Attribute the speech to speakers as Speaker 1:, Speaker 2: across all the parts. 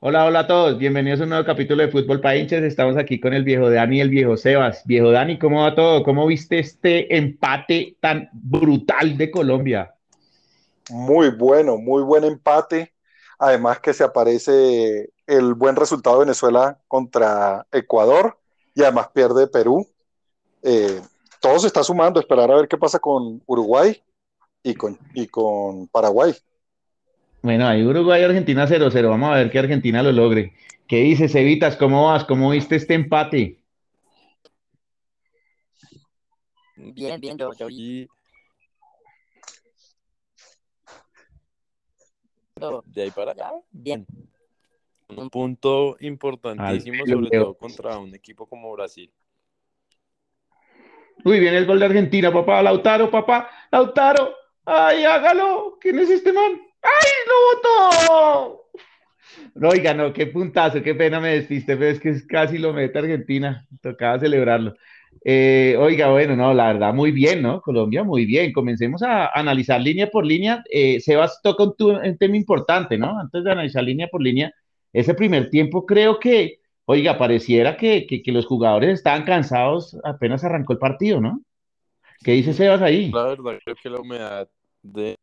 Speaker 1: Hola, hola a todos. Bienvenidos a un nuevo capítulo de Fútbol para hinchas. Estamos aquí con el viejo Dani y el viejo Sebas. Viejo Dani, ¿cómo va todo? ¿Cómo viste este empate tan brutal de Colombia?
Speaker 2: Muy bueno, muy buen empate. Además que se aparece el buen resultado de Venezuela contra Ecuador y además pierde Perú. Eh, todo se está sumando, esperar a ver qué pasa con Uruguay y con, y con Paraguay.
Speaker 1: Bueno, ahí Uruguay Argentina 0-0. Vamos a ver que Argentina lo logre. ¿Qué dices, Evitas? ¿Cómo vas? ¿Cómo viste este empate?
Speaker 3: Bien, bien, yo, yo vi. De ahí para allá, bien. Un punto importantísimo, sobre todo contra un equipo como Brasil.
Speaker 1: Uy, viene el gol de Argentina, papá. Lautaro, papá. Lautaro. Ay, hágalo. ¿Quién es este man? ¡Ay, lo votó! No, oiga, no, qué puntazo, qué pena me despiste, pero es que casi lo mete Argentina, tocaba celebrarlo. Eh, oiga, bueno, no, la verdad, muy bien, ¿no? Colombia, muy bien. Comencemos a analizar línea por línea. Eh, Sebas toca un, un, tema importante, ¿no? Antes de analizar línea por línea, ese primer tiempo creo que, oiga, pareciera que, que, que los jugadores estaban cansados apenas arrancó el partido, ¿no? ¿Qué dice Sebas ahí?
Speaker 3: La verdad, creo que la humedad de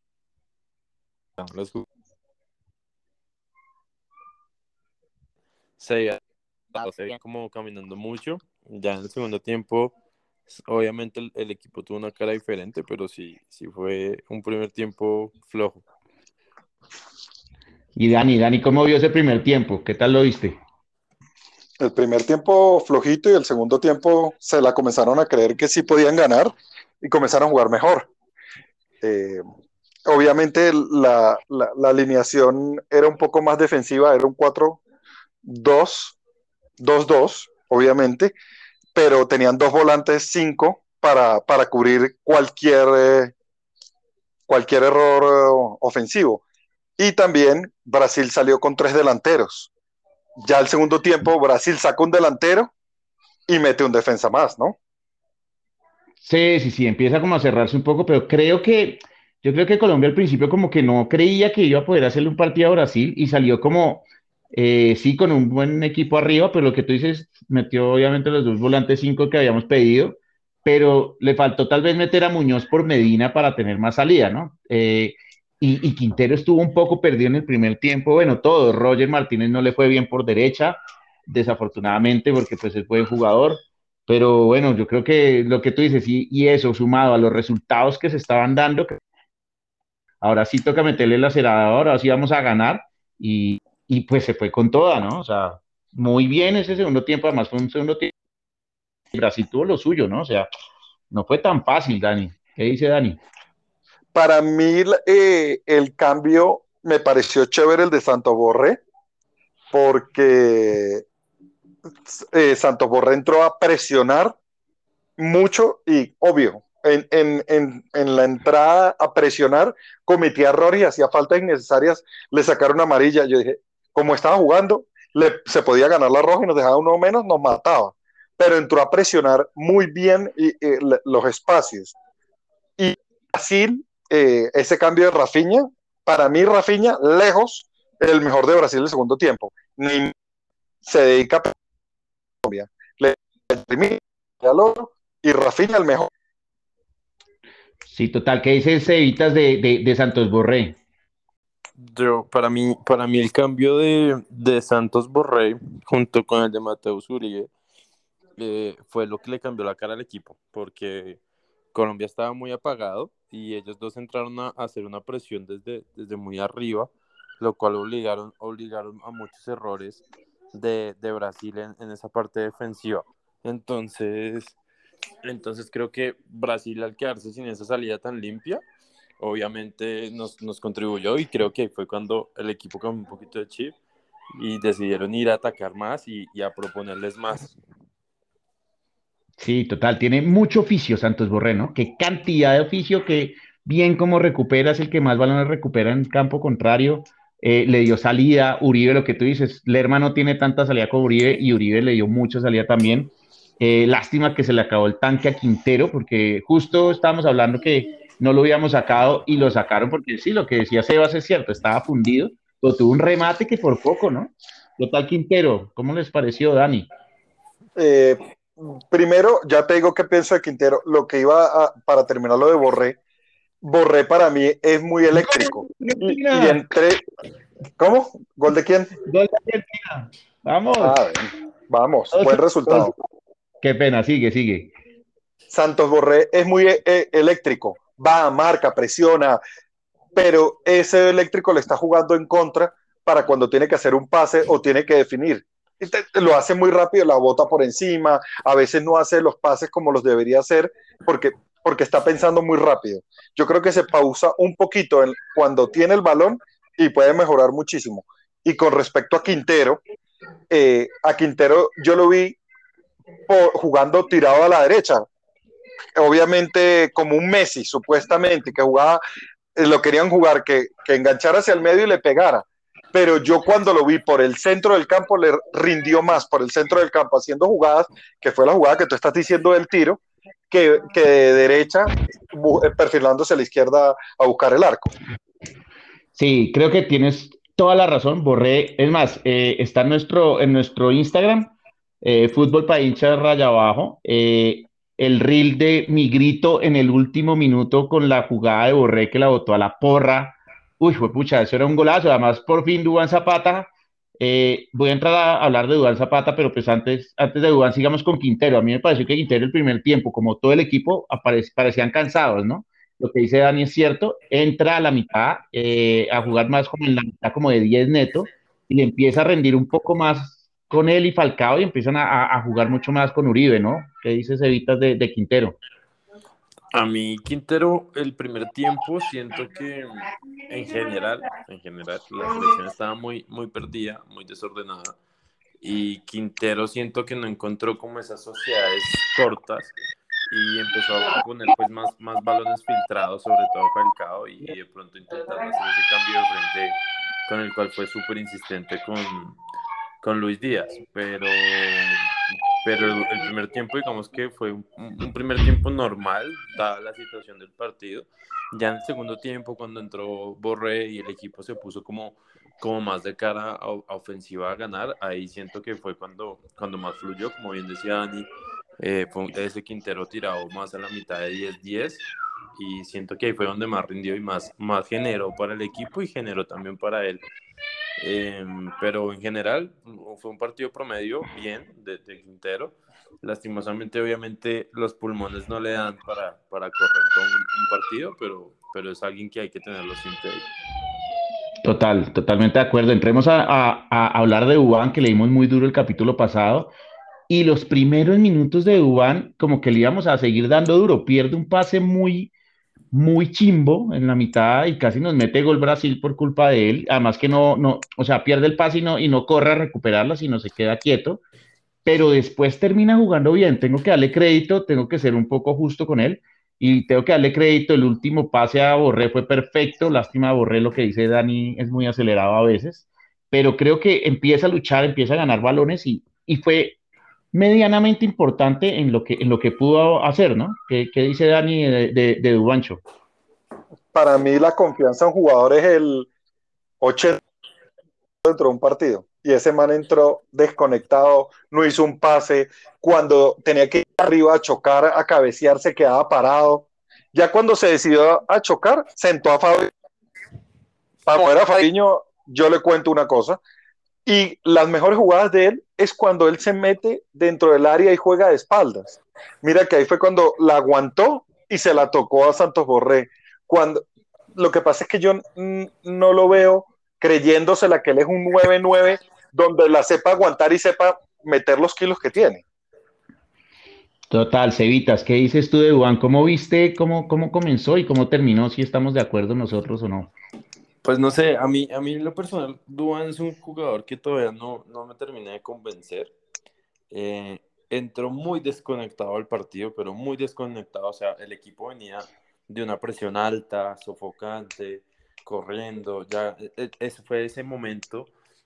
Speaker 3: se veía como caminando mucho. Ya en el segundo tiempo, obviamente el, equipo tuvo una cara diferente, pero sí, sí fue un primer tiempo flojo.
Speaker 1: Y Dani, Dani, ¿cómo vio ese primer tiempo? ¿Qué tal lo viste?
Speaker 2: El primer tiempo flojito y el segundo tiempo se la comenzaron a creer que sí podían ganar y comenzaron a jugar mejor. Eh, obviamente la, alineación era un poco más defensiva, era un 4-2-2-2, obviamente, pero tenían dos volantes 5 para, para, cubrir cualquier, eh, cualquier error eh, ofensivo. Y también Brasil salió con tres delanteros. Ya el segundo tiempo, Brasil saca un delantero y mete un defensa más, ¿no?
Speaker 1: Sí, sí, sí, empieza como a cerrarse un poco, pero creo que yo creo que Colombia al principio como que no creía que iba a poder hacerle un partido a Brasil y salió como, eh, sí, con un buen equipo arriba, pero lo que tú dices, metió obviamente los dos volantes cinco que habíamos pedido, pero le faltó tal vez meter a Muñoz por Medina para tener más salida, ¿no? Eh, y, Quintero estuvo un poco perdido en el primer tiempo, bueno, todo, Roger Martínez no le fue bien por derecha, desafortunadamente, porque pues es buen jugador, pero bueno, yo creo que lo que tú dices, y, y eso sumado a los resultados que se estaban dando, ahora sí toca meterle el acelerador, ahora sí vamos a ganar y, pues se fue con toda, ¿no? O sea, muy bien ese segundo tiempo, además fue un segundo tiempo. Brasil tuvo lo suyo, ¿no? O sea, no fue tan fácil, Dani. ¿Qué dice Dani?
Speaker 2: Para mí eh, el cambio me pareció chévere el de Santos Borré, porque eh, Santos Borré entró a presionar mucho y obvio, en, la entrada a presionar, cometía errores y hacía faltas innecesarias, le sacaron amarilla. Yo dije, como estaba jugando, se podía ganar la roja y nos dejaba uno menos, nos mataba. Pero entró a presionar muy bien los espacios. Y Brasil, eh, ese cambio de Rafinha, para mí Rafinha, lejos, el mejor de Brasil el segundo tiempo. Ni se dedica a Colombia. Le y Rafinha el mejor.
Speaker 1: Sí, total. ¿Qué dices, Cevitas, de, de, Santos Borré?
Speaker 3: Yo, para mí, para mí el cambio de, Santos Borré junto con el de Mateus Uribe eh, fue lo que le cambió la cara al equipo, porque Colombia estaba muy apagado y ellos dos entraron a, hacer una presión desde, desde muy arriba, lo cual obligaron, obligaron a muchos errores de, Brasil en, en esa parte defensiva. Entonces, entonces creo que Brasil al quedarse sin esa salida tan limpia, obviamente nos, nos contribuyó y creo que fue cuando el equipo cambió un poquito de chip y decidieron ir a atacar más y, a proponerles más.
Speaker 1: Sí, total, tiene mucho oficio Santos Borré, ¿no? Qué cantidad de oficio, que bien como recupera, es el que más balones recupera en campo contrario, eh, le dio salida, Uribe, lo que tú dices, Lerma no tiene tanta salida como Uribe y Uribe le dio mucha salida también. Eh, lástima que se le acabó el tanque a Quintero, porque justo estábamos hablando que no lo habíamos sacado y lo sacaron porque sí, lo que decía Sebas es cierto, estaba fundido, pero tuvo un remate que por poco, ¿no? ¿Qué tal Quintero? ¿Cómo les pareció, Dani?
Speaker 2: Eh, primero, ya te digo qué pienso de Quintero. Lo que iba a, para terminar lo de Borré, Borré para mí es muy eléctrico. Y, y entre. ¿Cómo? ¿Gol de quién?
Speaker 1: Gol de Argentina. Vamos.
Speaker 2: Ah, vamos, buen resultado.
Speaker 1: Qué pena, sigue, sigue.
Speaker 2: Santos Borré es muy eh, eléctrico. Va, marca, presiona, pero ese eléctrico le está jugando en contra para cuando tiene que hacer un pase o tiene que definir. Lo hace muy rápido, la bota por encima, a veces no hace los pases como los debería hacer porque, porque está pensando muy rápido. Yo creo que se pausa un poquito cuando tiene el balón y puede mejorar muchísimo. Y con respecto a Quintero, eh, a Quintero yo lo vi por, jugando tirado a la derecha, obviamente como un Messi, supuestamente, que jugaba, eh, lo querían jugar, que, que enganchara hacia el medio y le pegara pero yo cuando lo vi por el centro del campo le rindió más por el centro del campo haciendo jugadas, que fue la jugada que tú estás diciendo del tiro, que, que de derecha eh, perfilándose a la izquierda a buscar el arco.
Speaker 1: Sí, creo que tienes toda la razón, Borré. Es más, eh, está en nuestro, en nuestro Instagram, eh, Fútbol para hinchas raya abajo, eh, el reel de mi grito en el último minuto con la jugada de Borré que la botó a la porra Uy, fue pucha, eso era un golazo. Además, por fin Dubán Zapata. Eh, voy a entrar a hablar de Dubán Zapata, pero pues antes, antes de Dubán sigamos con Quintero. A mí me pareció que Quintero el primer tiempo, como todo el equipo, parecían cansados, ¿no? Lo que dice Dani es cierto, entra a la mitad a jugar más como en la mitad como de 10 neto y empieza a rendir un poco más con él y Falcao y empiezan a, jugar mucho más con Uribe, ¿no? ¿Qué dices Evitas de, de Quintero?
Speaker 3: A mí Quintero el primer tiempo siento que en general, en general la selección estaba muy muy perdida, muy desordenada y Quintero siento que no encontró como esas sociedades cortas y empezó a poner pues más, más balones filtrados, sobre todo Falcao y, y de pronto intentando hacer ese cambio de frente con el cual fue súper insistente con, con Luis Díaz, pero pero el primer tiempo, digamos que fue un, primer tiempo normal, dada la situación del partido. Ya en el segundo tiempo, cuando entró Borré y el equipo se puso como, como más de cara a, ofensiva a ganar, ahí siento que fue cuando, cuando más fluyó, como bien decía Dani, eh, fue ese Quintero tirado más a la mitad de 10-10 y siento que ahí fue donde más rindió y más, más generó para el equipo y generó también para él. Em, pero en general fue un partido promedio bien de, Quintero. Lastimosamente, obviamente, los pulmones no le dan para, para correr todo un, partido, pero, pero es alguien que hay que tenerlo siempre.
Speaker 1: Total, totalmente de acuerdo. Entremos a, a, hablar de Uban, que leímos muy duro el capítulo pasado. Y los primeros minutos de Uban, como que le íbamos a seguir dando duro. Pierde un pase muy, muy chimbo en la mitad y casi nos mete gol Brasil por culpa de él. Además que no, no, o sea, pierde el pase y no, y no corre a recuperarla, sino se queda quieto. Pero después termina jugando bien. Tengo que darle crédito, tengo que ser un poco justo con él y tengo que darle crédito. El último pase a Borré fue perfecto. Lástima, Borré, lo que dice Dani es muy acelerado a veces. Pero creo que empieza a luchar, empieza a ganar balones y, y fue medianamente importante en lo que, en lo que pudo hacer, ¿no? ¿Qué, qué dice Dani de, de, de, Dubancho?
Speaker 2: Para mí la confianza en jugador es el 80 dentro de un partido. Y ese man entró desconectado, no hizo un pase. Cuando tenía que ir arriba a chocar, a cabecear, se quedaba parado. Ya cuando se decidió a chocar, sentó a Fabio. Para poder a Fabiño, yo le cuento una cosa. Y las mejores jugadas de él es cuando él se mete dentro del área y juega de espaldas. Mira que ahí fue cuando la aguantó y se la tocó a Santos Borré. Cuando, lo que pasa es que yo no lo veo creyéndosela que él es un 9-9 donde la sepa aguantar y sepa meter los kilos que tiene.
Speaker 1: Total, Cevitas, ¿qué dices tú de Juan? ¿Cómo viste cómo, cómo comenzó y cómo terminó? Si estamos de acuerdo nosotros o no.
Speaker 3: Pues no sé, a mí, a mí lo personal, Duan es un jugador que todavía no, no me terminé de convencer. Eh, entró muy desconectado al partido, pero muy desconectado. O sea, el equipo venía de una presión alta, sofocante, corriendo. Ya, e, e, ese fue ese momento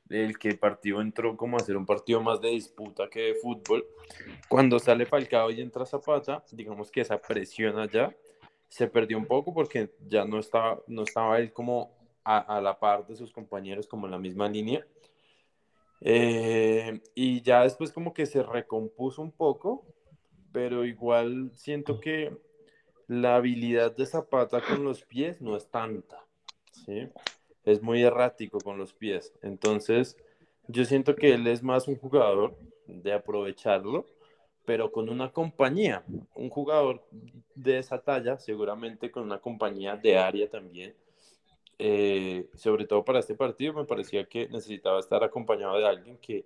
Speaker 3: el que el partido entró como a ser un partido más de disputa que de fútbol. Cuando sale Falcao y entra Zapata, digamos que esa presión allá se perdió un poco porque ya no estaba, no estaba él como a, la par de sus compañeros como en la misma línea. Eh, y ya después como que se recompuso un poco, pero igual siento que la habilidad de Zapata con los pies no es tanta, ¿sí? Es muy errático con los pies. Entonces, yo siento que él es más un jugador de aprovecharlo, pero con una compañía, un jugador de esa talla, seguramente con una compañía de área también. Eh, sobre todo para este partido, me parecía que necesitaba estar acompañado de alguien que,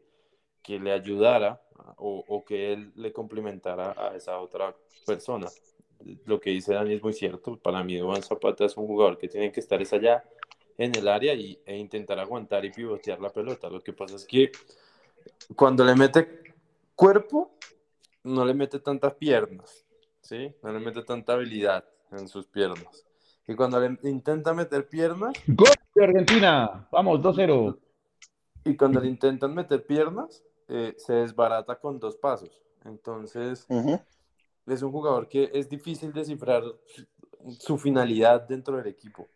Speaker 3: que le ayudara o, o, que él le complementara a esa otra persona. Lo que dice Dani es muy cierto. Para mí, Juan Zapata es un jugador que tiene que estar allá en el área y, e intentar aguantar y pivotear la pelota. Lo que pasa es que cuando le mete cuerpo, no le mete tantas piernas, ¿sí? No le mete tanta habilidad en sus piernas. Y cuando le intenta meter piernas...
Speaker 1: ¡Gol de Argentina! Vamos, 2-0.
Speaker 3: Y cuando le intentan meter piernas, eh, se desbarata con dos pasos. Entonces, es un jugador que es difícil descifrar su finalidad dentro del equipo.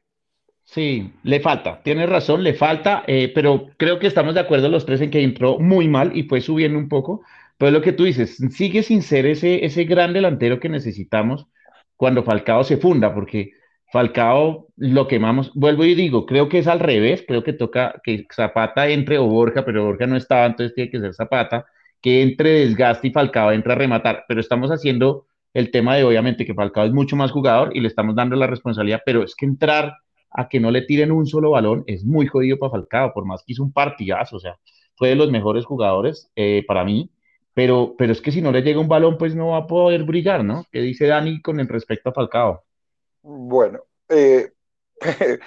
Speaker 1: Sí, le falta, tienes razón, le falta, eh, pero creo que estamos de acuerdo los tres en que entró muy mal y fue subiendo un poco. Pero lo que tú dices, sigue sin ser ese, ese gran delantero que necesitamos cuando Falcao se funda, porque Falcao lo quemamos. Vuelvo y digo, creo que es al revés, creo que toca que Zapata entre o Borja, pero Borja no estaba, entonces tiene que ser Zapata, que entre desgaste y Falcao entre a rematar. Pero estamos haciendo el tema de obviamente que Falcao es mucho más jugador y le estamos dando la responsabilidad, pero es que entrar a que no le tiren un solo balón es muy jodido para Falcao, por más que hizo un partidazo, o sea, fue de los mejores jugadores eh, para mí, pero, pero es que si no le llega un balón, pues no va a poder brillar, ¿no? ¿Qué dice Dani con respecto a Falcao?
Speaker 2: Bueno, eh,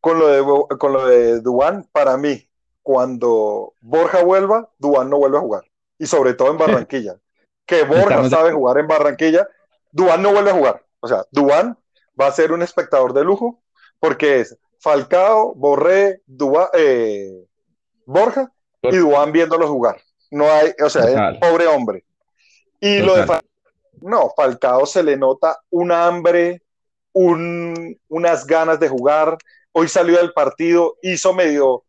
Speaker 2: con, lo de, con lo de Duan, para mí, cuando Borja vuelva, Duan no vuelve a jugar, y sobre todo en Barranquilla. que Borja sabe jugar en Barranquilla, Duan no vuelve a jugar. O sea, Duan va a ser un espectador de lujo porque es Falcao, Borré, eh, Borja y Duan viéndolo jugar. No hay, o sea, es pobre hombre. Y lo de Falcao, no, Falcao se le nota un hambre, unas ganas de jugar. Hoy salió del partido, hizo medio,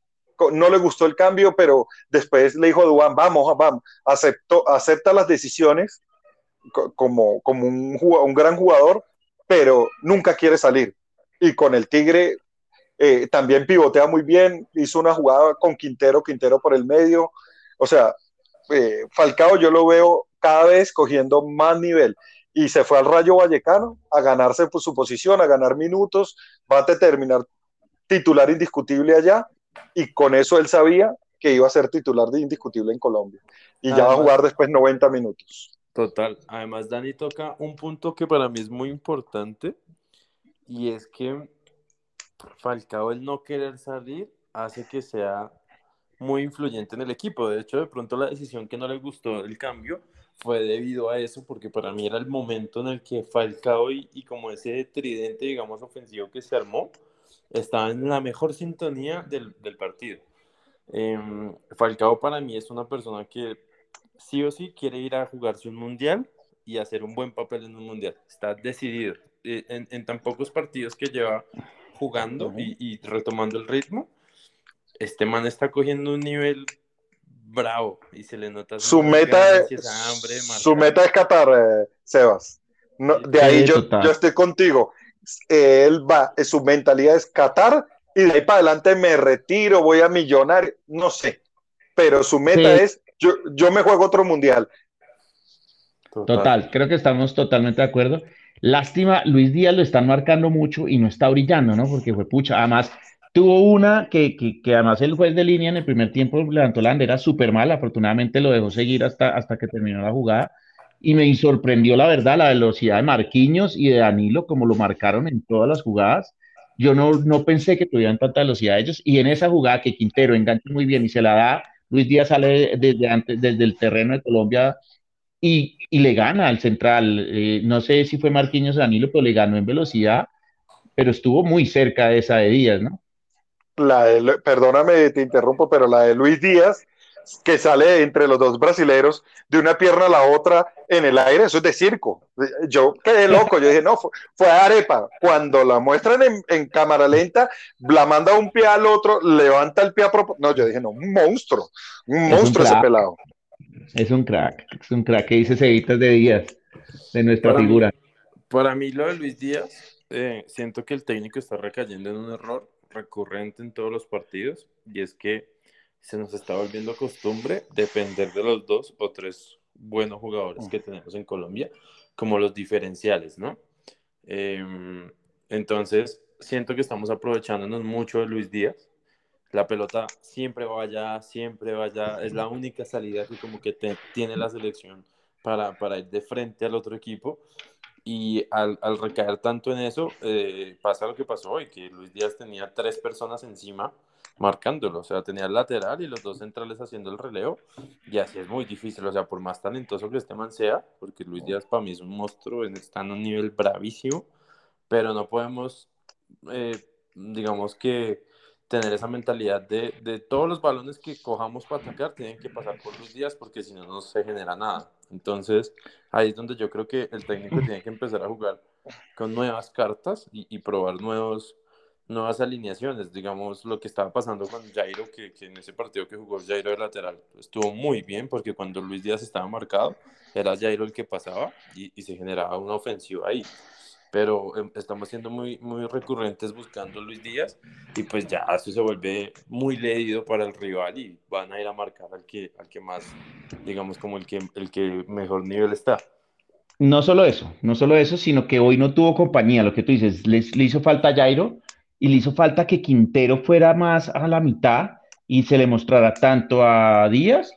Speaker 2: no le gustó el cambio, pero después le dijo a Duan, vamos, vamos, aceptó, acepta las decisiones como, como un, un gran jugador, pero nunca quiere salir y con el Tigre eh, también pivotea muy bien, hizo una jugada con Quintero, Quintero por el medio, o sea, eh, Falcao yo lo veo cada vez cogiendo más nivel y se fue al Rayo Vallecano a ganarse pues, su posición, a ganar minutos, va a terminar titular indiscutible allá y con eso él sabía que iba a ser titular de indiscutible en Colombia y ya va a jugar después 90 minutos.
Speaker 3: Total, además Dani toca un punto que para mí es muy importante y es que Falcao el no querer salir hace que sea muy influyente en el equipo. De hecho, de pronto la decisión que no le gustó el cambio fue debido a eso, porque para mí era el momento en el que Falcao y, y como ese tridente, digamos, ofensivo que se armó, estaba en la mejor sintonía del, del partido. Em, Falcao para mí es una persona que sí o sí quiere ir a jugarse un mundial y hacer un buen papel en un mundial. Está decidido. Eh, en, tan pocos partidos que lleva jugando y, retomando el ritmo, este man está cogiendo un nivel bravo y se le nota
Speaker 2: su meta es, su meta es Qatar eh, Sebas de ahí yo, yo, estoy contigo él va su mentalidad es Qatar y de ahí para adelante me retiro voy a millonar no sé pero su meta es yo, yo me juego otro mundial
Speaker 1: Total. creo que estamos totalmente de acuerdo. Lástima, Luis Díaz lo están marcando mucho y no está brillando, ¿no? Porque fue pucha. Además, tuvo una que, que, además el juez de línea en el primer tiempo levantó la bandera súper mal. Afortunadamente lo dejó seguir hasta, hasta que terminó la jugada. Y me sorprendió, la verdad, la velocidad de Marquinhos y de Danilo, como lo marcaron en todas las jugadas. Yo no, no pensé que tuvieran tanta velocidad ellos. Y en esa jugada que Quintero engancha muy bien y se la da, Luis Díaz sale desde, antes, desde el terreno de Colombia y, le gana al central. Eh, no sé si fue Marquinhos Danilo, pero le ganó en velocidad, pero estuvo muy cerca de esa de Díaz, ¿no?
Speaker 2: La perdóname, te interrumpo, pero la de Luis Díaz, que sale entre los dos brasileros de una pierna a la otra en el aire, eso es de circo. Yo quedé loco, yo dije, no, fue, arepa. Cuando la muestran en, cámara lenta, la manda un pie al otro, levanta el pie a propósito. No, yo dije, no, un monstruo, un monstruo ese pelado.
Speaker 1: Es un crack, es un crack que dice Cevitas de Díaz, de nuestra figura.
Speaker 3: para mí lo de Luis Díaz, eh, siento que el técnico está recayendo en un error recurrente en todos los partidos y es que se nos está volviendo costumbre depender de los dos o tres buenos jugadores que tenemos en Colombia como los diferenciales, ¿no? Em, entonces, siento que estamos aprovechándonos mucho de Luis Díaz. La pelota siempre va allá, siempre va allá. Es la única salida que como que tiene la selección para, para ir de frente al otro equipo. Y al, al recaer tanto en eso, eh, pasa lo que pasó hoy, que Luis Díaz tenía tres personas encima marcándolo, o sea, tenía el lateral y los dos centrales haciendo el relevo, y así es muy difícil, o sea, por más talentoso que este man sea, porque Luis Díaz para mí es un monstruo, está en un nivel bravísimo, pero no podemos, eh, digamos que tener esa mentalidad de, de, todos los balones que cojamos para atacar tienen que pasar por Luis Díaz porque si no, no se genera nada. Entonces, ahí es donde yo creo que el técnico tiene que empezar a jugar con nuevas cartas y, y probar nuevos, nuevas alineaciones. Digamos, lo que estaba pasando con Jairo, que, que, en ese partido que jugó Jairo de lateral estuvo muy bien porque cuando Luis Díaz estaba marcado, era Jairo el que pasaba y, y se generaba una ofensiva ahí pero em, estamos siendo muy, muy recurrentes buscando Luis Díaz y pues ya eso se vuelve muy leído para el rival y van a ir a marcar al que, al que más, digamos, como el que, el que mejor nivel está.
Speaker 1: No solo eso, no solo eso, sino que hoy no tuvo compañía, lo que tú dices, le, le hizo falta a Jairo y le hizo falta que Quintero fuera más a la mitad y se le mostrara tanto a Díaz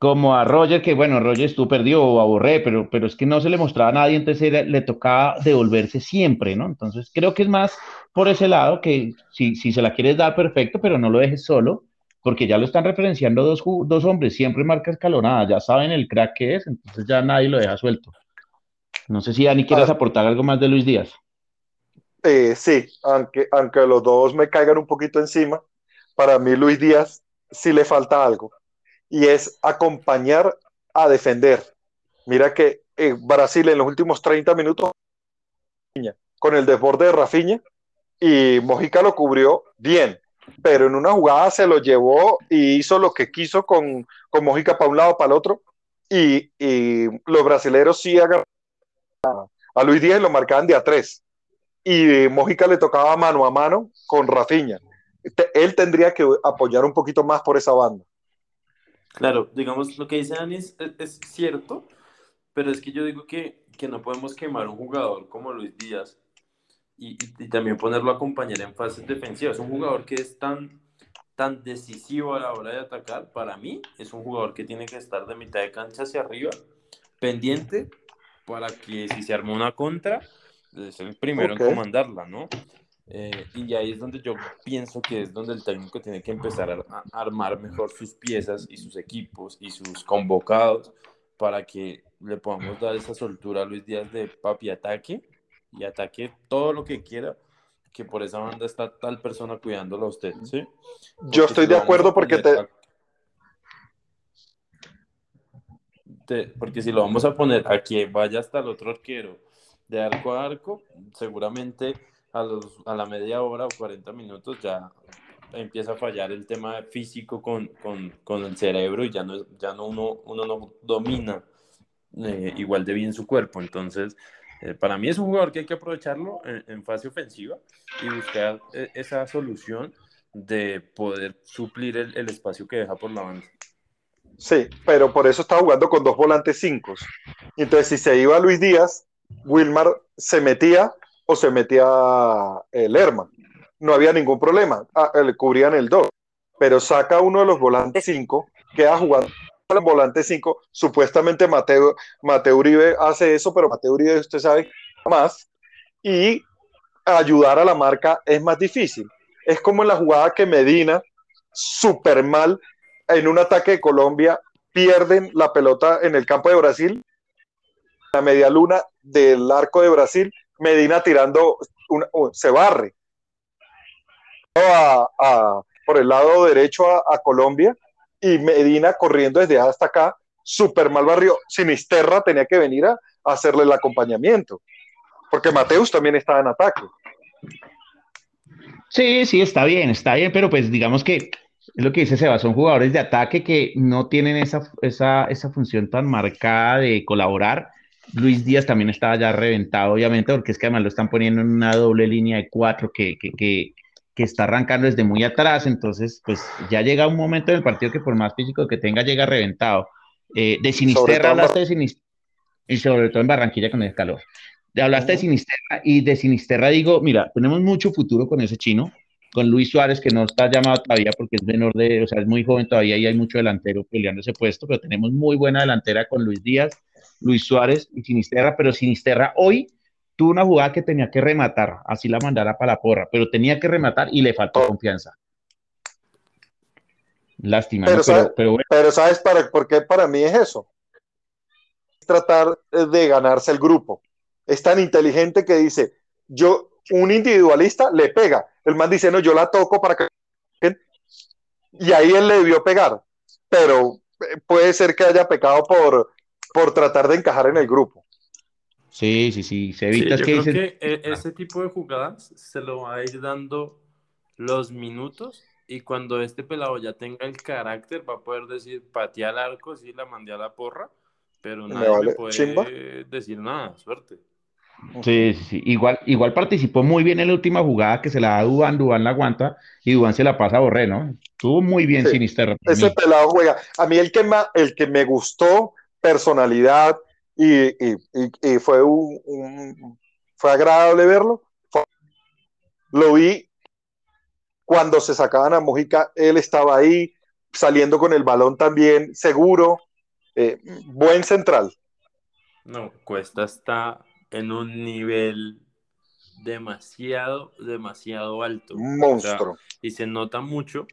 Speaker 1: como a Roger, que bueno, Roger estuvo perdido o aburré, pero, pero es que no se le mostraba a nadie, entonces le tocaba devolverse siempre, ¿no? Entonces creo que es más por ese lado que si, si se la quieres dar, perfecto, pero no lo dejes solo, porque ya lo están referenciando dos, dos hombres, siempre marca escalonada, ya saben el crack que es, entonces ya nadie lo deja suelto. No sé si Dani quieras aportar algo más de Luis Díaz.
Speaker 2: Eh, sí, aunque, aunque los dos me caigan un poquito encima, para mí Luis Díaz sí le falta algo y es acompañar a defender. Mira que eh, Brasil en los últimos 30 minutos con el desborde de Rafinha y Mojica lo cubrió bien, pero en una jugada se lo llevó y hizo lo que quiso con, con Mojica para un lado, para el otro, y, y los brasileros sí agarraron a, Luis Díaz lo marcaban de a tres, y Mojica le tocaba mano a mano con Rafinha. Él tendría que apoyar un poquito más por esa banda.
Speaker 3: Claro, digamos, lo que dice Dani es, cierto, pero es que yo digo que, que, no podemos quemar un jugador como Luis Díaz y, y, también ponerlo a acompañar en fases defensivas. Un jugador que es tan, tan decisivo a la hora de atacar, para mí, es un jugador que tiene que estar de mitad de cancha hacia arriba, pendiente, para que si se arma una contra, es el primero en comandarla, ¿no? Eh, y ahí es donde yo pienso que es donde el técnico tiene que empezar a, armar mejor sus piezas y sus equipos y sus convocados para que le podamos dar esa soltura a Luis Díaz de papi ataque y ataque todo lo que quiera, que por esa banda está tal persona cuidándolo a usted, ¿sí?
Speaker 2: yo estoy de acuerdo porque te...
Speaker 3: Porque si lo vamos a poner a que vaya hasta el otro arquero de arco a arco, seguramente a, los, a la media hora o 40 minutos ya empieza a fallar el tema físico con, con, con el cerebro y ya no, ya no uno, uno no domina eh, igual de bien su cuerpo. Entonces, eh, para mí es un jugador que hay que aprovecharlo en, fase ofensiva y buscar eh, esa solución de poder suplir el, el, espacio que deja por la banda.
Speaker 2: Sí, pero por eso está jugando con dos volantes cinco. Entonces, si se iba Luis Díaz, Wilmar se metía o se metía el Lerma. No había ningún problema, ah, le cubrían el 2. Pero saca uno de los volantes 5, queda jugando el volante 5. Supuestamente Mateo, Mateo Uribe hace eso, pero Mateo Uribe, usted sabe, más. Y ayudar a la marca es más difícil. Es como en la jugada que Medina, súper mal, en un ataque de Colombia, pierden la pelota en el campo de Brasil, la media luna del arco de Brasil, Medina tirando, se barre por el lado derecho a, Colombia y Medina corriendo desde hasta acá, súper mal barrio. Sinisterra tenía que venir a, hacerle el acompañamiento, porque Mateus también estaba en ataque.
Speaker 1: Sí, sí, está bien, está bien, pero pues digamos que es lo que dice Seba, son jugadores de ataque que no tienen esa, esa, esa función tan marcada de colaborar. Luis Díaz también estaba ya reventado, obviamente, porque es que además lo están poniendo en una doble línea de cuatro que, que, que, que está arrancando desde muy atrás, entonces pues ya llega un momento del partido que por más físico que tenga llega reventado. Eh, de Sinisterra hablaste de Sinisterra, y sobre todo en Barranquilla con el calor. Hablaste de Sinisterra y de Sinisterra digo, mira, tenemos mucho futuro con ese chino, con Luis Suárez, que no está llamado todavía porque es menor de, o sea, es muy joven todavía y hay mucho delantero peleando ese puesto, pero tenemos muy buena delantera con Luis Díaz, Luis Suárez y Sinisterra, pero Sinisterra hoy tuvo una jugada que tenía que rematar, así la mandara para la porra, pero tenía que rematar y le faltó confianza. Lástima,
Speaker 2: pero, ¿sabes para, por qué para mí es eso? Tratar de ganarse el grupo. Es tan inteligente que dice, yo, un individualista le pega. El man dice, no, yo la toco para que... Y ahí él le debió pegar. Pero eh, puede ser que haya pecado por, por tratar de encajar en el grupo.
Speaker 1: Sí, sí, sí, se evita
Speaker 3: que, creo que e, ese tipo de jugadas se lo va a ir dando los minutos y cuando este pelado ya tenga el carácter va a poder decir, pateé al arco, sí, la mandé a la porra, pero nadie me, puede decir nada, suerte.
Speaker 1: Sí, sí, sí, Igual, igual participó muy bien en la última jugada que se la da a Dubán, Dubán la aguanta y Dubán se la pasa a Borré, ¿no? Estuvo muy bien sí,
Speaker 2: Ese pelado juega. A mí el que, el que me gustó, personalidad, y, fue, un, fue agradable verlo. lo vi cuando se sacaban a Mojica, él estaba ahí, saliendo con el balón también, seguro, eh, buen central.
Speaker 3: No, Cuesta está en un nivel demasiado, demasiado alto.
Speaker 2: Monstruo.
Speaker 3: y se nota mucho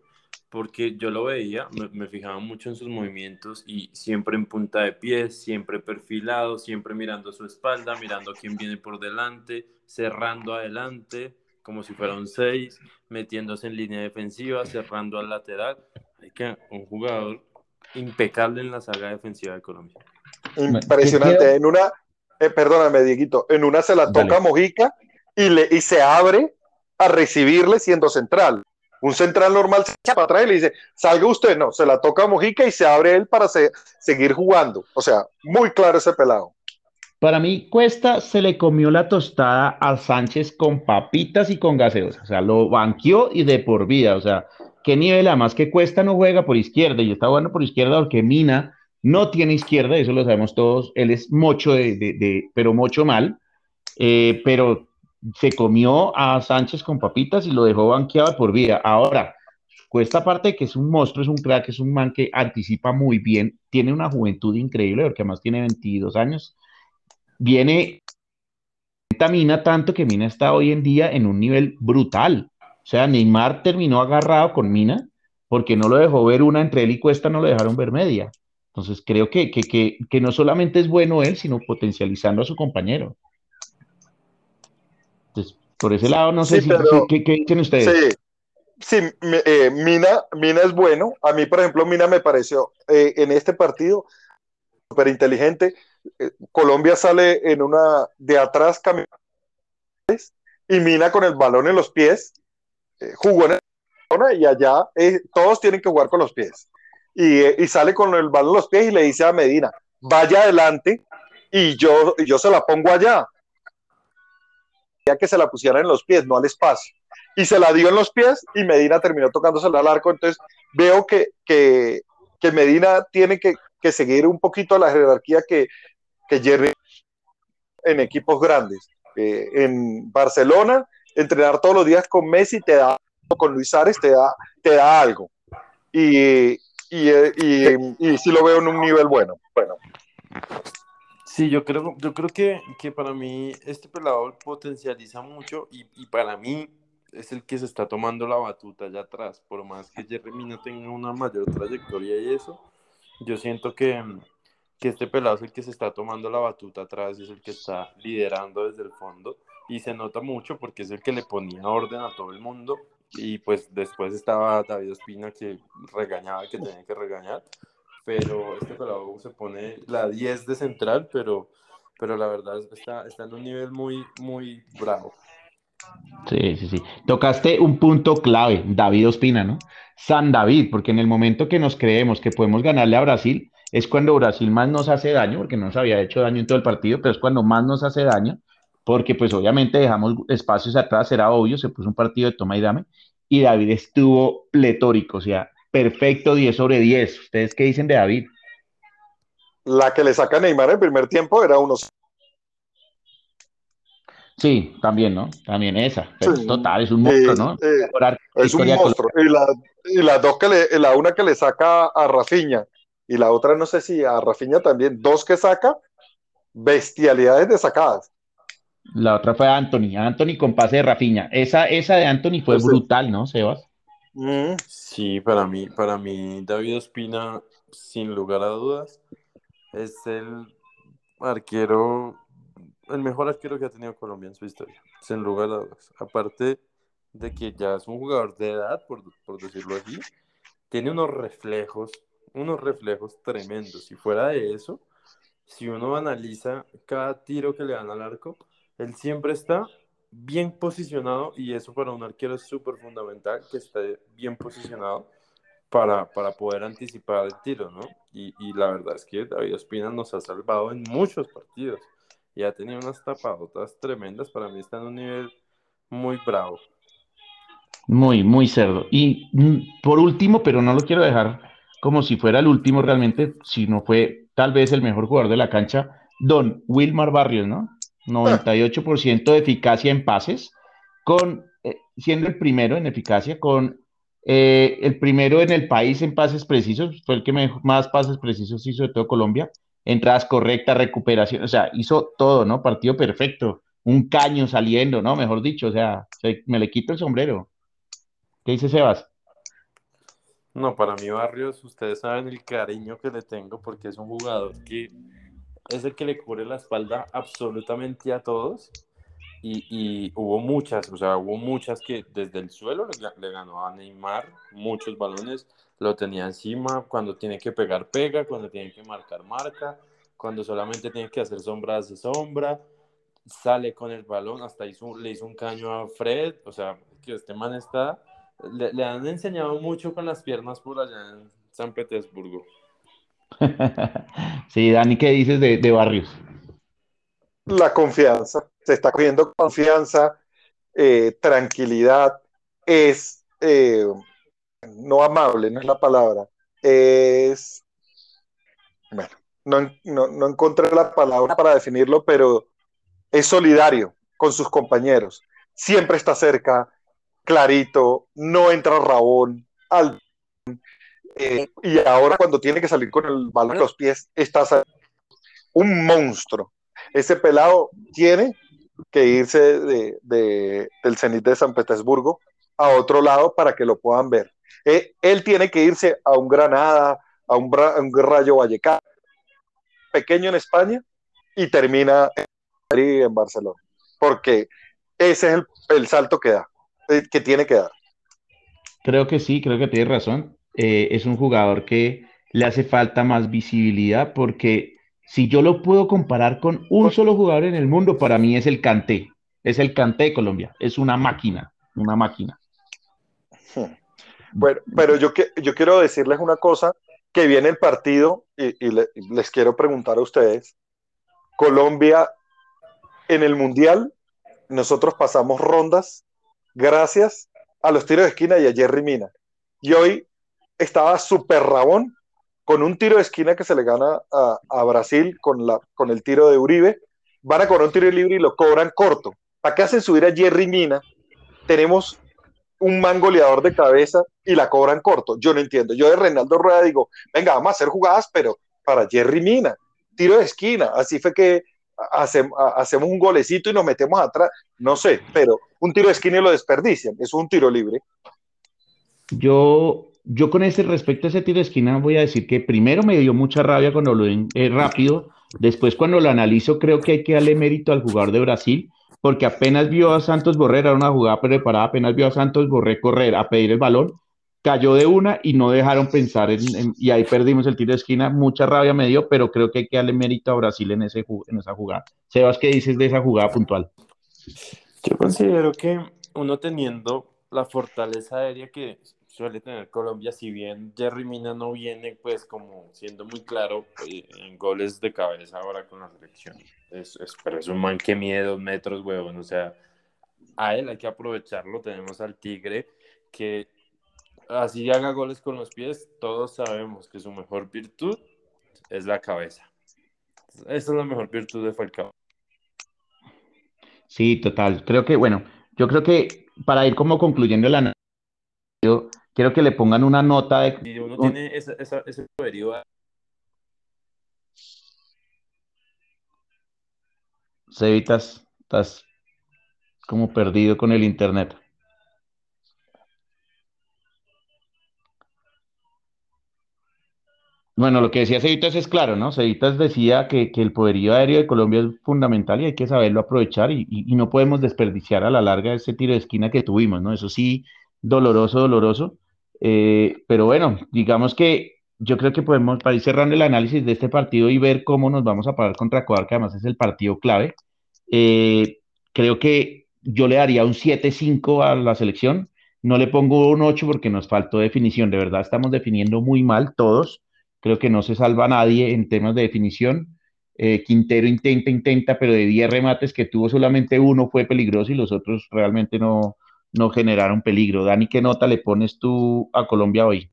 Speaker 3: porque yo lo veía, me, fijaba mucho en sus movimientos y siempre en punta de pies, siempre perfilado, siempre mirando su espalda, mirando a quién viene por delante, cerrando adelante, como si fuera un 6, metiéndose en línea defensiva, cerrando al lateral. Hay que un jugador impecable en la saga defensiva de Colombia.
Speaker 2: Impresionante. En una, eh, perdóname, Dieguito, en una se la toca Mojica y, le, y se abre a recibirle siendo central. Un central normal se echa para atrás y le dice, salga usted, no, se la toca a Mojica y se abre él para seguir jugando. O sea, muy claro ese pelado.
Speaker 1: Para mí, Cuesta se le comió la tostada a Sánchez con papitas y con gaseosa. O sea, lo banqueó y de por vida. O sea, qué nivel, además que Cuesta no juega por izquierda y está jugando por izquierda porque Mina no tiene izquierda, eso lo sabemos todos. Él es mocho de, pero mocho mal. Eh, pero se comió a Sánchez con papitas y lo dejó banqueado por vida. Ahora, cuesta parte que es un monstruo, es un crack, es un man que anticipa muy bien, tiene una juventud increíble, porque además tiene 22 años. Viene, Mina tanto que Mina está hoy en día en un nivel brutal. O sea, Neymar terminó agarrado con Mina porque no lo dejó ver una entre él y Cuesta, no lo dejaron ver media. Entonces creo que, que, que, que no solamente es bueno él, sino potencializando a su compañero. Por ese lado, no sé si, ¿qué, dicen ustedes?
Speaker 2: Sí, eh, Mina, Mina es bueno. A mí, por ejemplo, Mina me pareció eh, en este partido súper inteligente. Eh, Colombia sale en una de atrás y Mina con el balón en los pies jugó en el y allá todos tienen que jugar con los pies. Y, y, sale con el balón en los pies y le dice a Medina, vaya adelante y yo, yo se la pongo allá que se la pusiera en los pies, no al espacio. Y se la dio en los pies y Medina terminó tocándosela al arco. Entonces veo que, que, Medina tiene que, que, seguir un poquito la jerarquía que, que Jerry en equipos grandes. Eh, en Barcelona, entrenar todos los días con Messi te da, con Luis Ares te da, te da algo. Y, y, y, y sí lo veo en un nivel bueno. Bueno.
Speaker 3: Sí, yo creo, yo creo que, que para mí este pelado potencializa mucho y, y, para mí es el que se está tomando la batuta allá atrás. Por más que Jerry Mina tenga una mayor trayectoria y eso, yo siento que, que este pelado es el que se está tomando la batuta atrás, es el que está liderando desde el fondo. Y se nota mucho porque es el que le ponía orden a todo el mundo. Y pues después estaba David Espina que regañaba, que tenía que regañar, pero este pelado se pone la 10 de central, pero, pero la verdad está, está en un nivel muy, muy bravo.
Speaker 1: Sí, sí, sí. Tocaste un punto clave, David Ospina, ¿no? San David, porque en el momento que nos creemos que podemos ganarle a Brasil, es cuando Brasil más nos hace daño, porque no nos había hecho daño en todo el partido, pero es cuando más nos hace daño, porque pues obviamente dejamos espacios atrás, era obvio, se puso un partido de toma y dame, y David estuvo pletórico, o sea, perfecto 10 sobre 10. ¿Ustedes qué dicen de David?
Speaker 2: La que le saca Neymar en el primer tiempo era unos
Speaker 1: Sí, también, ¿no? También esa. total, es un monstruo, ¿no?
Speaker 2: Eh, es un monstruo. Y, la, y dos que le, la una que le saca a Rafiña y la otra no sé si a Rafiña también, dos que saca, bestialidades de sacadas.
Speaker 1: La otra fue Anthony, Anthony con pase de Rafiña. Esa, esa de Anthony fue brutal, ¿no, Sebas?
Speaker 3: Mm. Sí, para mí, para mí, David Ospina, sin lugar a dudas, es el arquero el mejor arquero que ha tenido Colombia en su historia, sin lugar a dudas. Aparte de que ya es un jugador de edad, por, decirlo así, tiene unos reflejos, unos reflejos tremendos. Y fuera de eso, si uno analiza cada tiro que le dan al arco, él siempre está bien posicionado y eso para un arquero es súper fundamental, que esté bien posicionado para, para, poder anticipar el tiro, ¿no? Y, y la verdad es que David Ospina nos ha salvado en muchos partidos y ha tenido unas tapadotas tremendas. Para mí está en un nivel muy bravo.
Speaker 1: Muy, muy cerdo. Y mm, por último, pero no lo quiero dejar como si fuera el último realmente, si no fue tal vez el mejor jugador de la cancha, Don Wilmar Barrios, ¿no? 98% de eficacia en pases, con eh, siendo el primero en eficacia, con eh, el primero en el país en pases precisos, fue el que más pases precisos hizo de todo Colombia, entradas correctas, recuperación, o sea, hizo todo, ¿no? Partido perfecto, un caño saliendo, ¿no? Mejor dicho, o sea, me le quito el sombrero. ¿Qué dice Sebas?
Speaker 3: No, para mí Barrios, ustedes saben el cariño que le tengo porque es un jugador que es el que le cubre la espalda absolutamente a todos y, hubo muchas, o sea, hubo muchas que desde el suelo le, ganó a Neymar muchos balones, lo tenía encima, cuando tiene que pegar, pega, cuando tiene que marcar, marca, cuando solamente tiene que hacer sombra, hace sombra, sale con el balón, hasta hizo, le hizo un caño a Fred, o sea, que este man está, le, han enseñado mucho con las piernas por allá en San Petersburgo.
Speaker 1: sí, Dani, ¿qué dices de, de Barrios?
Speaker 2: La confianza, se está cogiendo confianza, eh, tranquilidad, es eh, no amable, no es la palabra, es, bueno, no, no, no encontré la palabra para definirlo, pero es solidario con sus compañeros, siempre está cerca, clarito, no entra rabón, al, eh, y ahora cuando tiene que salir con el balón en los pies, está un monstruo. Ese pelado tiene que irse de, del Cenit de San Petersburgo a otro lado para que lo puedan ver. Eh, él tiene que irse a un Granada, a un, Rayo Vallecano, pequeño en España, y termina en, en Barcelona. Porque ese es el, salto que da, eh, que tiene que dar.
Speaker 1: Creo que sí, creo que tiene razón. Eh, es un jugador que le hace falta más visibilidad porque si yo lo puedo comparar con un solo jugador en el mundo, para mí es el Canté. Es el Canté de Colombia. Es una máquina, una máquina.
Speaker 2: Bueno, pero yo, yo quiero decirles una cosa, que viene el partido y, les quiero preguntar a ustedes. Colombia en el Mundial, nosotros pasamos rondas gracias a los tiros de esquina y a Jerry Mina. Y hoy estaba súper rabón con un tiro de esquina que se le gana a, Brasil con, la, con el tiro de Uribe, van a cobrar un tiro libre y lo cobran corto. ¿Para qué hacen subir a Jerry Mina? Tenemos un man goleador de cabeza y la cobran corto. Yo no entiendo. Yo de Reinaldo Rueda digo, venga, vamos a hacer jugadas, pero para Jerry Mina, tiro de esquina. Así fue que hacemos un golecito y nos metemos atrás. No sé, pero un tiro de esquina y lo desperdician. Es un tiro libre.
Speaker 1: Yo yo con ese respecto a ese tiro de esquina voy a decir que primero me dio mucha rabia cuando lo ven eh, rápido, Después, cuando lo analizo, creo que hay que darle mérito al jugador de Brasil, porque apenas vio a Santos Borré, era una jugada preparada, apenas vio a Santos Borré correr a pedir el balón, cayó de una y no dejaron pensar en, y ahí perdimos el tiro de esquina, mucha rabia me dio, pero creo que hay que darle mérito a Brasil en, ese, en esa jugada. Sebas, ¿qué dices de esa jugada puntual?
Speaker 3: Yo considero que uno teniendo la fortaleza aérea que suele tener Colombia, si bien Jerry Mina no viene, pues como siendo muy claro eh, en goles de cabeza ahora con la selección. Es, pero es un man que mide dos metros, huevón. O sea, a él hay que aprovecharlo. Tenemos al Tigre que así haga goles con los pies, todos sabemos que su mejor virtud es la cabeza. Esa es la mejor virtud de Falcao.
Speaker 1: Sí, total. Creo que, bueno, yo creo que para ir como concluyendo la quiero que le pongan una nota de...
Speaker 3: Si uno tiene esa, ese periodo...
Speaker 1: Cevitas, estás como perdido con el internet. Bueno, lo que decía Cevitas es claro, ¿no? Cevitas decía que, el poderío aéreo de Colombia es fundamental y hay que saberlo aprovechar y, no podemos desperdiciar a la larga ese tiro de esquina que tuvimos, ¿no? Eso sí, doloroso, doloroso. Eh, pero bueno, digamos que yo creo que podemos, para ir cerrando el análisis de este partido y ver cómo nos vamos a parar contra Ecuador, que además es el partido clave, eh, creo que yo le daría un 7-5 a la selección. No le pongo un 8 porque nos faltó definición. De verdad, estamos definiendo muy mal todos Creo que no se salva nadie en temas de definición. Eh, Quintero intenta, intenta, pero de 10 remates que tuvo solamente uno fue peligroso y los otros realmente no, no generaron peligro. Dani, ¿qué nota le pones tú a Colombia hoy?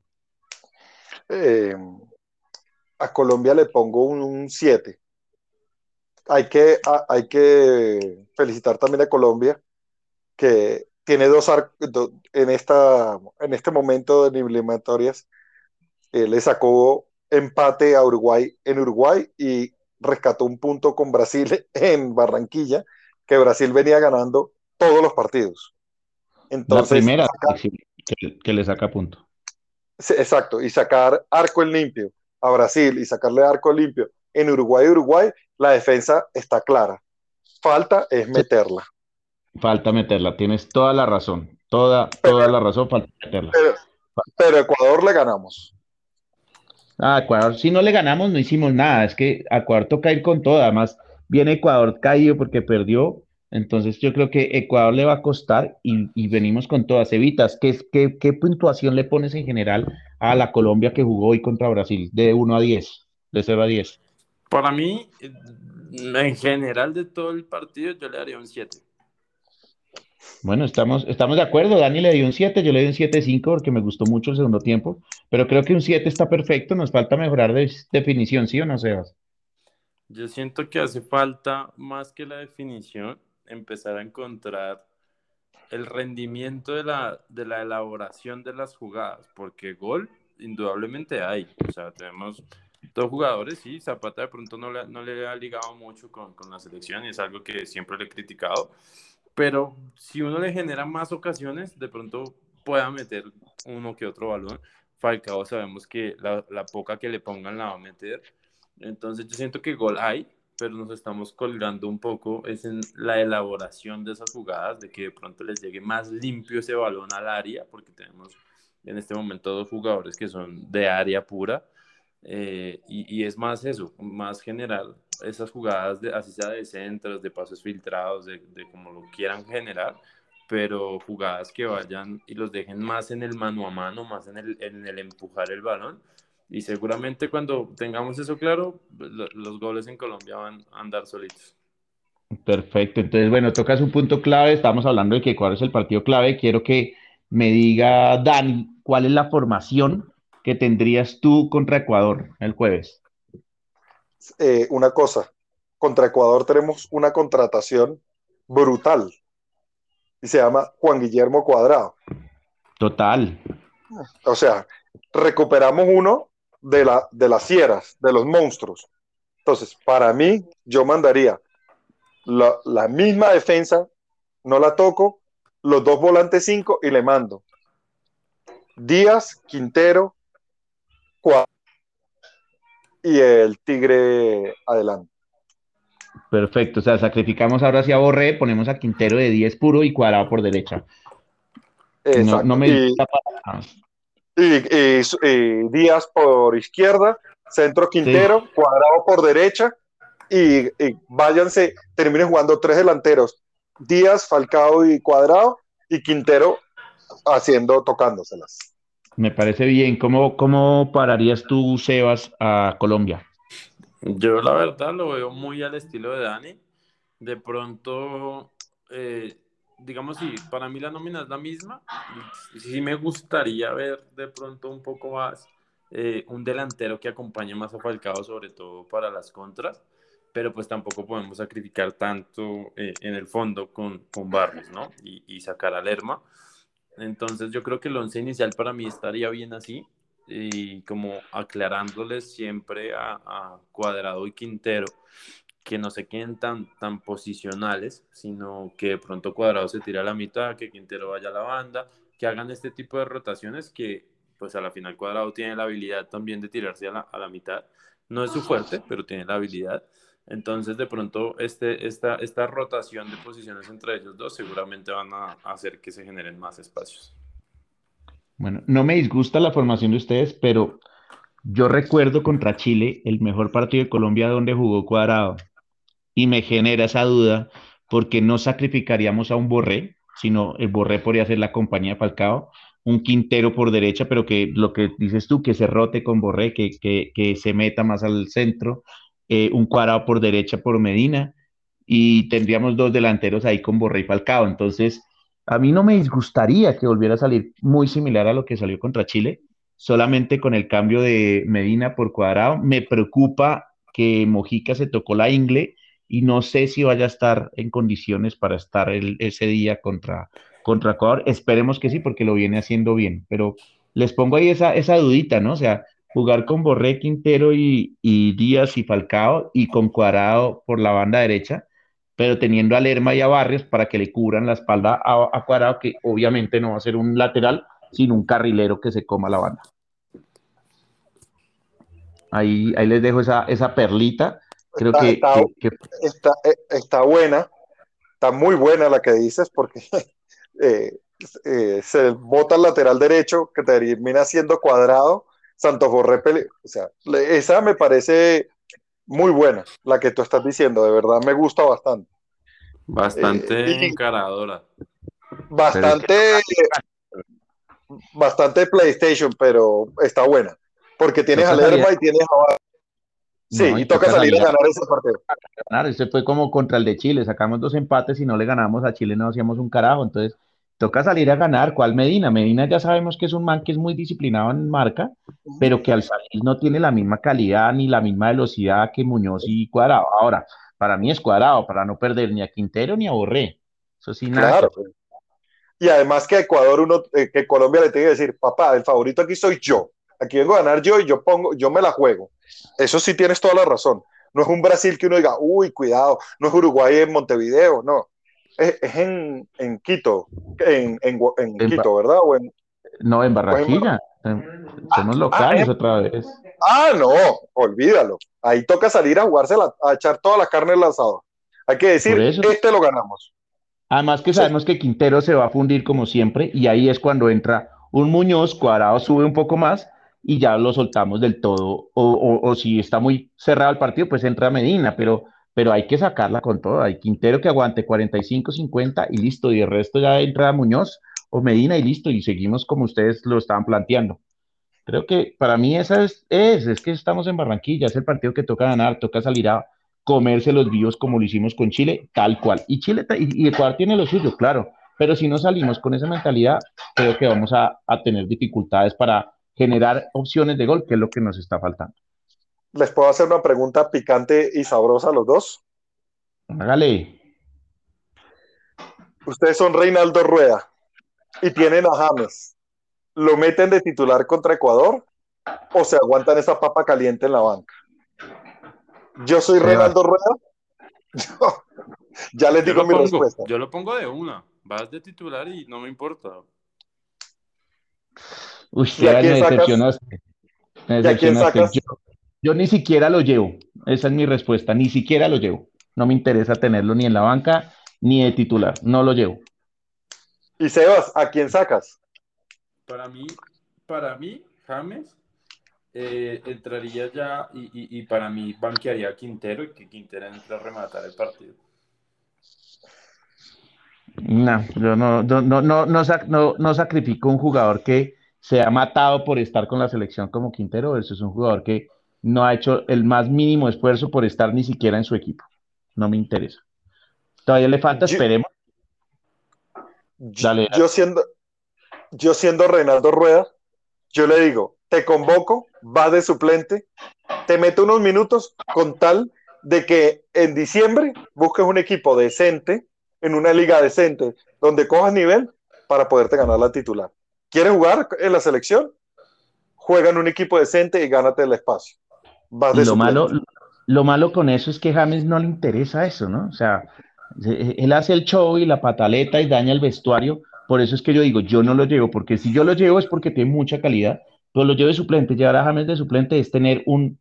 Speaker 2: Eh, a Colombia le pongo un 7. Hay que, hay que felicitar también a Colombia que tiene dos en, esta, en este momento de eliminatorias. Eh, le sacó empate a Uruguay en Uruguay y rescató un punto con Brasil en Barranquilla, que Brasil venía ganando todos los partidos.
Speaker 1: Entonces, la primera que, le saca punto.
Speaker 2: Exacto, y sacar arco en limpio a Brasil y sacarle arco limpio en Uruguay, Uruguay, la defensa está clara. Falta es meterla.
Speaker 1: Falta meterla, tienes toda la razón, toda, toda la razón, falta meterla.
Speaker 2: pero Ecuador le ganamos.
Speaker 1: A Ecuador, si no le ganamos, no hicimos nada. Es que a Ecuador toca ir con todo. Además, viene Ecuador caído porque perdió. Entonces, yo creo que Ecuador le va a costar y, venimos con todas. Evitas, ¿qué, qué, qué puntuación le pones en general a la Colombia que jugó hoy contra Brasil? De 1 a 10, de 0 a 10.
Speaker 3: Para mí, en general de todo el partido, yo le daría un 7.
Speaker 1: Bueno, estamos, estamos de acuerdo. Dani le dio un 7, yo le di un 7-5 porque me gustó mucho el segundo tiempo, pero creo que un 7 está perfecto. Nos falta mejorar de definición, ¿sí o no, Sebas?
Speaker 3: Yo siento que hace falta, más que la definición, empezar a encontrar el rendimiento de la, de la elaboración de las jugadas, porque gol indudablemente hay. O sea, tenemos dos jugadores, sí, Zapata de pronto no le, no le ha ligado mucho con, con la selección y es algo que siempre le he criticado pero si uno le genera más ocasiones, de pronto pueda meter uno que otro balón. Falcao sabemos que la, la, poca que le pongan la va a meter. Entonces yo siento que gol hay, pero nos estamos colgando un poco es en la elaboración de esas jugadas, de que de pronto les llegue más limpio ese balón al área, porque tenemos en este momento dos jugadores que son de área pura. Eh, y, y, es más eso, más general, esas jugadas, de, así sea de centros, de pasos filtrados, de, de como lo quieran generar, pero jugadas que vayan y los dejen más en el mano a mano, más en el, en el empujar el balón. Y seguramente cuando tengamos eso claro, los goles en Colombia van a andar solitos.
Speaker 1: Perfecto, entonces bueno, tocas un punto clave, estamos hablando de que cuál es el partido clave, quiero que me diga Dani, ¿cuál es la formación que tendrías tú contra Ecuador el jueves?
Speaker 2: Eh, una cosa, contra Ecuador tenemos una contratación brutal y se llama Juan Guillermo Cuadrado.
Speaker 1: Total.
Speaker 2: O sea, recuperamos uno de, la, de las fieras, de los monstruos. Entonces, para mí, yo mandaría la, la misma defensa, no la toco, los dos volantes cinco y le mando Díaz, Quintero, Cuadrado y el Tigre adelante.
Speaker 1: Perfecto, o sea, sacrificamos ahora hacia Borré, ponemos a Quintero de 10 puro y cuadrado por derecha.
Speaker 2: No, no, me y, y, Díaz por izquierda, centro Quintero, cuadrado por derecha y, váyanse, terminen jugando tres delanteros, Díaz, Falcao y Cuadrado y Quintero haciendo, tocándoselas.
Speaker 1: Me parece bien. ¿Cómo, cómo pararías tú, Sebas, a Colombia?
Speaker 3: Yo la verdad lo veo muy al estilo de Dani. De pronto, eh, digamos, si para mí la nómina es la misma, sí me gustaría ver de pronto un poco más eh, un delantero que acompañe más a Falcao, sobre todo para las contras, pero pues tampoco podemos sacrificar tanto eh, en el fondo con, con Barrios, ¿no? Y, y sacar a Lerma. Entonces yo creo que el once inicial para mí estaría bien así y como aclarándoles siempre a, Cuadrado y Quintero que no se queden tan, tan posicionales, sino que de pronto Cuadrado se tire a la mitad, que Quintero vaya a la banda, que hagan este tipo de rotaciones que pues a la final Cuadrado tiene la habilidad también de tirarse a la, a la mitad. No es su fuerte, pero tiene la habilidad. Entonces, de pronto, este, esta, esta rotación de posiciones entre ellos dos seguramente van a hacer que se generen más espacios.
Speaker 1: Bueno, no me disgusta la formación de ustedes, pero yo recuerdo contra Chile el mejor partido de Colombia donde jugó Cuadrado y me genera esa duda porque no sacrificaríamos a un Borré, sino el Borré podría ser la compañía de Falcao, un Quintero por derecha, pero que lo que dices tú, que se rote con Borré, que, que, que se meta más al centro, eh, un cuadrado por derecha por Medina y tendríamos dos delanteros ahí con Borré y Falcao. Entonces, a mí no me disgustaría que volviera a salir muy similar a lo que salió contra Chile, solamente con el cambio de Medina por cuadrado. Me preocupa que Mojica se tocó la ingle y no sé si vaya a estar en condiciones para estar ese día contra, contra Ecuador. Esperemos que sí, porque lo viene haciendo bien, pero les pongo ahí esa, esa dudita, ¿no? O sea, jugar con Borré, Quintero y, Díaz y Falcao y con Cuadrado por la banda derecha, pero teniendo a Lerma y a Barrios para que le cubran la espalda a, Cuadrado, que obviamente no va a ser un lateral, sino un carrilero que se coma la banda. Ahí, ahí les dejo esa, esa perlita. Creo que,
Speaker 2: está, buena, está muy buena la que dices, porque eh, eh, se bota el lateral derecho que termina siendo cuadrado Santos Borré, o sea, esa me parece muy buena, la que tú estás diciendo, de verdad me gusta bastante.
Speaker 3: Bastante eh, encaradora.
Speaker 2: Bastante, bastante PlayStation, pero está buena, porque tienes a Lerma y tienes a... Sí, y, toca, salir, a ganar ese partido.
Speaker 1: Ganar, ese fue como contra el de Chile, sacamos dos empates y no le ganamos a Chile, no hacíamos un carajo, entonces toca salir a ganar. ¿Cuál Medina? Medina ya sabemos que es un man que es muy disciplinado en marca, pero que al salir no tiene la misma calidad ni la misma velocidad que Muñoz y Cuadrado. Ahora, para mí es Cuadrado, para no perder ni a Quintero ni a Borré. Eso sí, nada. Claro.
Speaker 2: Y además que Ecuador, uno, eh, que Colombia le tiene que decir, papá, el favorito aquí soy yo. Aquí vengo a ganar yo y yo pongo, yo me la juego. Eso sí tienes toda la razón. No es un Brasil que uno diga, uy, cuidado, no es Uruguay en Montevideo, no es, en, en, Quito, en, en, en Quito, ¿verdad? O en,
Speaker 1: no, en Barranquilla. Somos locales ah, otra vez.
Speaker 2: Ah, no, olvídalo. Ahí toca salir a jugarse, a echar toda la carne al asado. Hay que decir, este lo ganamos.
Speaker 1: Además que sabemos que Quintero se va a fundir como siempre y ahí es cuando entra un Muñoz, Cuadrado sube un poco más y ya lo soltamos del todo. O, o, si está muy cerrado el partido, pues entra Medina, pero pero hay que sacarla con todo. Hay Quintero que aguante 45, 50 y listo. Y el resto ya entra Muñoz o Medina y listo. Y seguimos como ustedes lo estaban planteando. Creo que para mí esa es, es, es que estamos en Barranquilla, es el partido que toca ganar, toca salir a comerse los vivos como lo hicimos con Chile, tal cual. Y Chile y, Ecuador tiene lo suyo, claro, pero si no salimos con esa mentalidad, creo que vamos a, a tener dificultades para generar opciones de gol, que es lo que nos está faltando.
Speaker 2: ¿Les puedo hacer una pregunta picante y sabrosa a los dos?
Speaker 1: Hágale.
Speaker 2: Ustedes son Reinaldo Rueda y tienen a James. ¿Lo meten de titular contra Ecuador o se aguantan esa papa caliente en la banca? Yo soy Reinaldo Rueda. ya les digo mi respuesta.
Speaker 3: Yo lo pongo de una. Vas de titular y no me importa.
Speaker 1: Uy, me decepcionaste. Me decepcionaste. Yo ni siquiera lo llevo. Esa es mi respuesta. Ni siquiera lo llevo. No me interesa tenerlo ni en la banca ni de titular. No lo llevo.
Speaker 2: Y Sebas, ¿a quién sacas?
Speaker 3: Para mí, para mí, James eh, entraría ya y, para mí banquearía a Quintero y que Quintero entre a rematar el partido.
Speaker 1: No, yo no, no, no, no, no, no sacrifico un jugador que se ha matado por estar con la selección como Quintero, eso es un jugador que no ha hecho el más mínimo esfuerzo por estar ni siquiera en su equipo. No me interesa. Todavía le falta, esperemos.
Speaker 2: Dale, Yo siendo, yo siendo Renato Rueda, yo le digo, te convoco, va de suplente, te meto unos minutos con tal de que en diciembre busques un equipo decente, en una liga decente, donde cojas nivel para poderte ganar la titular. ¿Quieres jugar en la selección? Juega en un equipo decente y gánate el espacio.
Speaker 1: lo, malo, lo malo con eso es que James no le interesa eso, ¿no? O sea, él hace el show y la pataleta y daña el vestuario. Por eso es que yo digo, yo no lo llevo, porque si yo lo llevo es porque tiene mucha calidad, pero lo llevo de suplente. Llevar a James de suplente es tener un,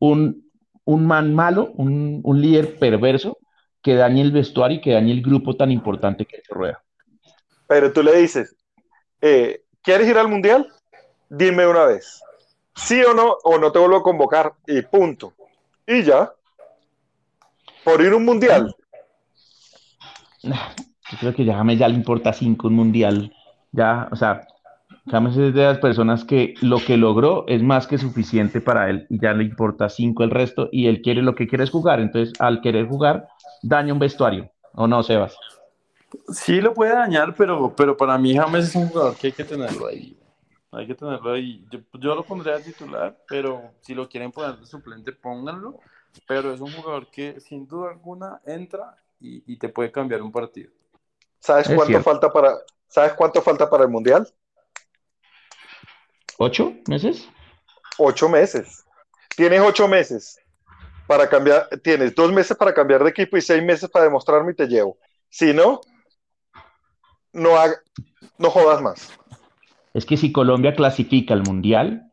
Speaker 1: un, un man malo, un, un líder perverso que dañe el vestuario y que dañe el grupo tan importante que es Rueda.
Speaker 2: Pero tú le dices, eh, ¿quieres ir al mundial? Dime una vez. Sí o no, o no te vuelvo a convocar y punto. Y ya. Por ir a un mundial.
Speaker 1: Yo creo que ya James ya le importa cinco un mundial. Ya, o sea, James es de las personas que lo que logró es más que suficiente para él y ya le importa cinco el resto y él quiere lo que quiere es jugar. Entonces, al querer jugar, daña un vestuario. ¿O no, Sebas?
Speaker 3: Sí lo puede dañar, pero, pero para mí James es un jugador que hay que tenerlo ahí. Hay que tenerlo ahí. Yo, lo pondría a titular, pero si lo quieren poner de suplente, pónganlo. Pero es un jugador que sin duda alguna entra y, te puede cambiar un partido.
Speaker 2: ¿Sabes cuánto falta para ¿Sabes cuánto falta para el Mundial?
Speaker 1: ¿Ocho meses?
Speaker 2: Ocho meses. Tienes ocho meses para cambiar, tienes dos meses para cambiar de equipo y seis meses para demostrarme y te llevo. Si no, no, no jodas más.
Speaker 1: Es que si Colombia clasifica al Mundial,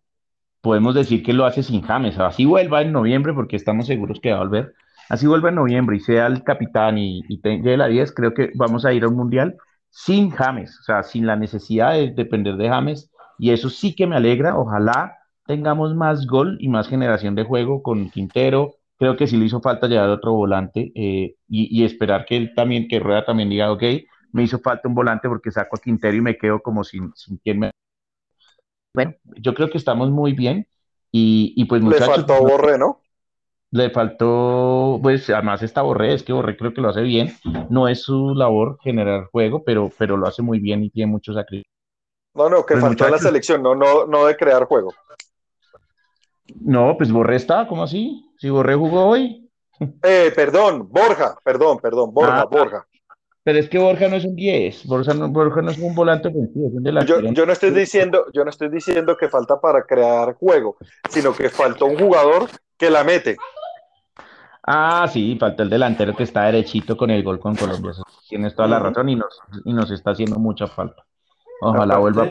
Speaker 1: podemos decir que lo hace sin James. Así vuelva en noviembre, porque estamos seguros que va a volver. Así vuelva en noviembre y sea el capitán y, y tenga la 10, creo que vamos a ir a un Mundial sin James, o sea, sin la necesidad de depender de James. Y eso sí que me alegra. Ojalá tengamos más gol y más generación de juego con Quintero. Creo que sí le hizo falta llevar otro volante eh, y, y, esperar que él también, que Rueda también diga, ok, me hizo falta un volante porque saco a Quintero y me quedo como sin, sin quien me... Bueno, yo creo que estamos muy bien y, y pues
Speaker 2: muchachos... Le faltó Borré, ¿no?
Speaker 1: Le faltó, pues además está Borré, es que Borré creo que lo hace bien, no es su labor generar juego, pero, pero lo hace muy bien y tiene mucho sacrificio.
Speaker 2: No, no, que pues faltó la selección, no, no, no de crear juego.
Speaker 1: No, pues Borré está, ¿cómo así? Si Borré jugó hoy.
Speaker 2: Eh, perdón, Borja, perdón, perdón, Borja, ah, Borja.
Speaker 1: Pero es que Borja no es un 10, Borja no, Borja no es un volante ofensivo, es un
Speaker 2: yo, yo, no estoy diciendo, yo no estoy diciendo que falta para crear juego, sino que falta un jugador que la mete.
Speaker 1: Ah, sí, falta el delantero que está derechito con el gol con Colombia. Tienes toda la razón y nos, y nos está haciendo mucha falta. Ojalá vuelva.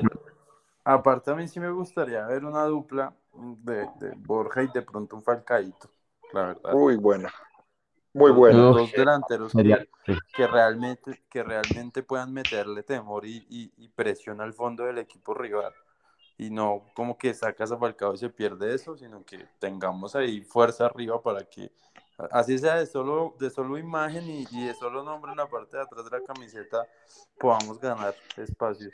Speaker 3: Aparte, a mí sí me gustaría ver una dupla de, de Borja y de pronto un Falcaito, la verdad.
Speaker 2: Uy, buena. Muy bueno.
Speaker 3: Dos delanteros que, realmente, que realmente puedan meterle temor y, y, presión al fondo del equipo rival. Y no como que sacas a Falcao y se pierde eso, sino que tengamos ahí fuerza arriba para que, así sea de solo, de solo imagen y, y de solo nombre en la parte de atrás de la camiseta, podamos ganar espacios.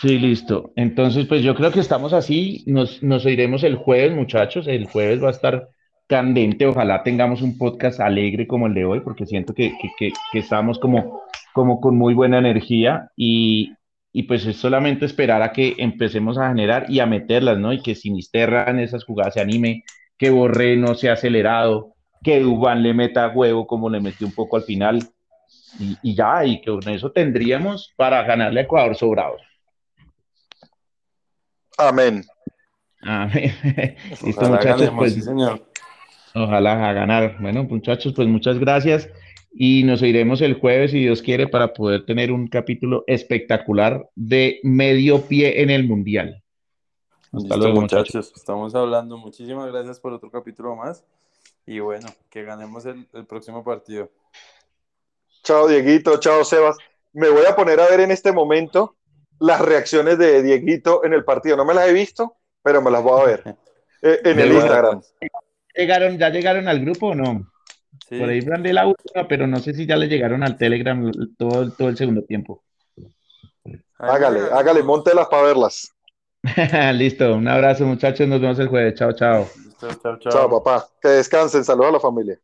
Speaker 1: Sí, listo. Entonces, pues yo creo que estamos así. Nos, nos oiremos el jueves, muchachos. El jueves va a estar candente. Ojalá tengamos un podcast alegre como el de hoy, porque siento que, que, que, estamos como, como con muy buena energía y, y, pues es solamente esperar a que empecemos a generar y a meterlas, ¿no? Y que Sinisterra en esas jugadas se anime, que Borré no sea acelerado, que Dubán le meta huevo como le metió un poco al final y, y ya, y que con eso tendríamos para ganarle a Ecuador sobrados.
Speaker 2: Amén.
Speaker 1: Amén. Listo, muchachos, pues, sí, señor. Ojalá a ganar. Bueno, muchachos, pues muchas gracias y nos oiremos el jueves, si Dios quiere, para poder tener un capítulo espectacular de medio pie en el Mundial. Hasta luego, muchachos.
Speaker 3: Estamos hablando. Muchísimas gracias por otro capítulo más. Y bueno, que ganemos el, el próximo partido.
Speaker 2: Chao, Dieguito. Chao, Sebas. Me voy a poner a ver en este momento las reacciones de Dieguito en el partido. No me las he visto, pero me las voy a ver eh, en el Instagram.
Speaker 1: ¿Llegaron, ¿Ya llegaron al grupo o no? Por ahí mandé la última, pero no sé si ya le llegaron al Telegram todo, todo el segundo tiempo.
Speaker 2: Hágale, hágale, montelas para verlas.
Speaker 1: Listo, un abrazo muchachos, nos vemos el jueves. Chao, chao.
Speaker 3: chao, chao.
Speaker 2: Chao, papá. Que descansen, saludos a la familia.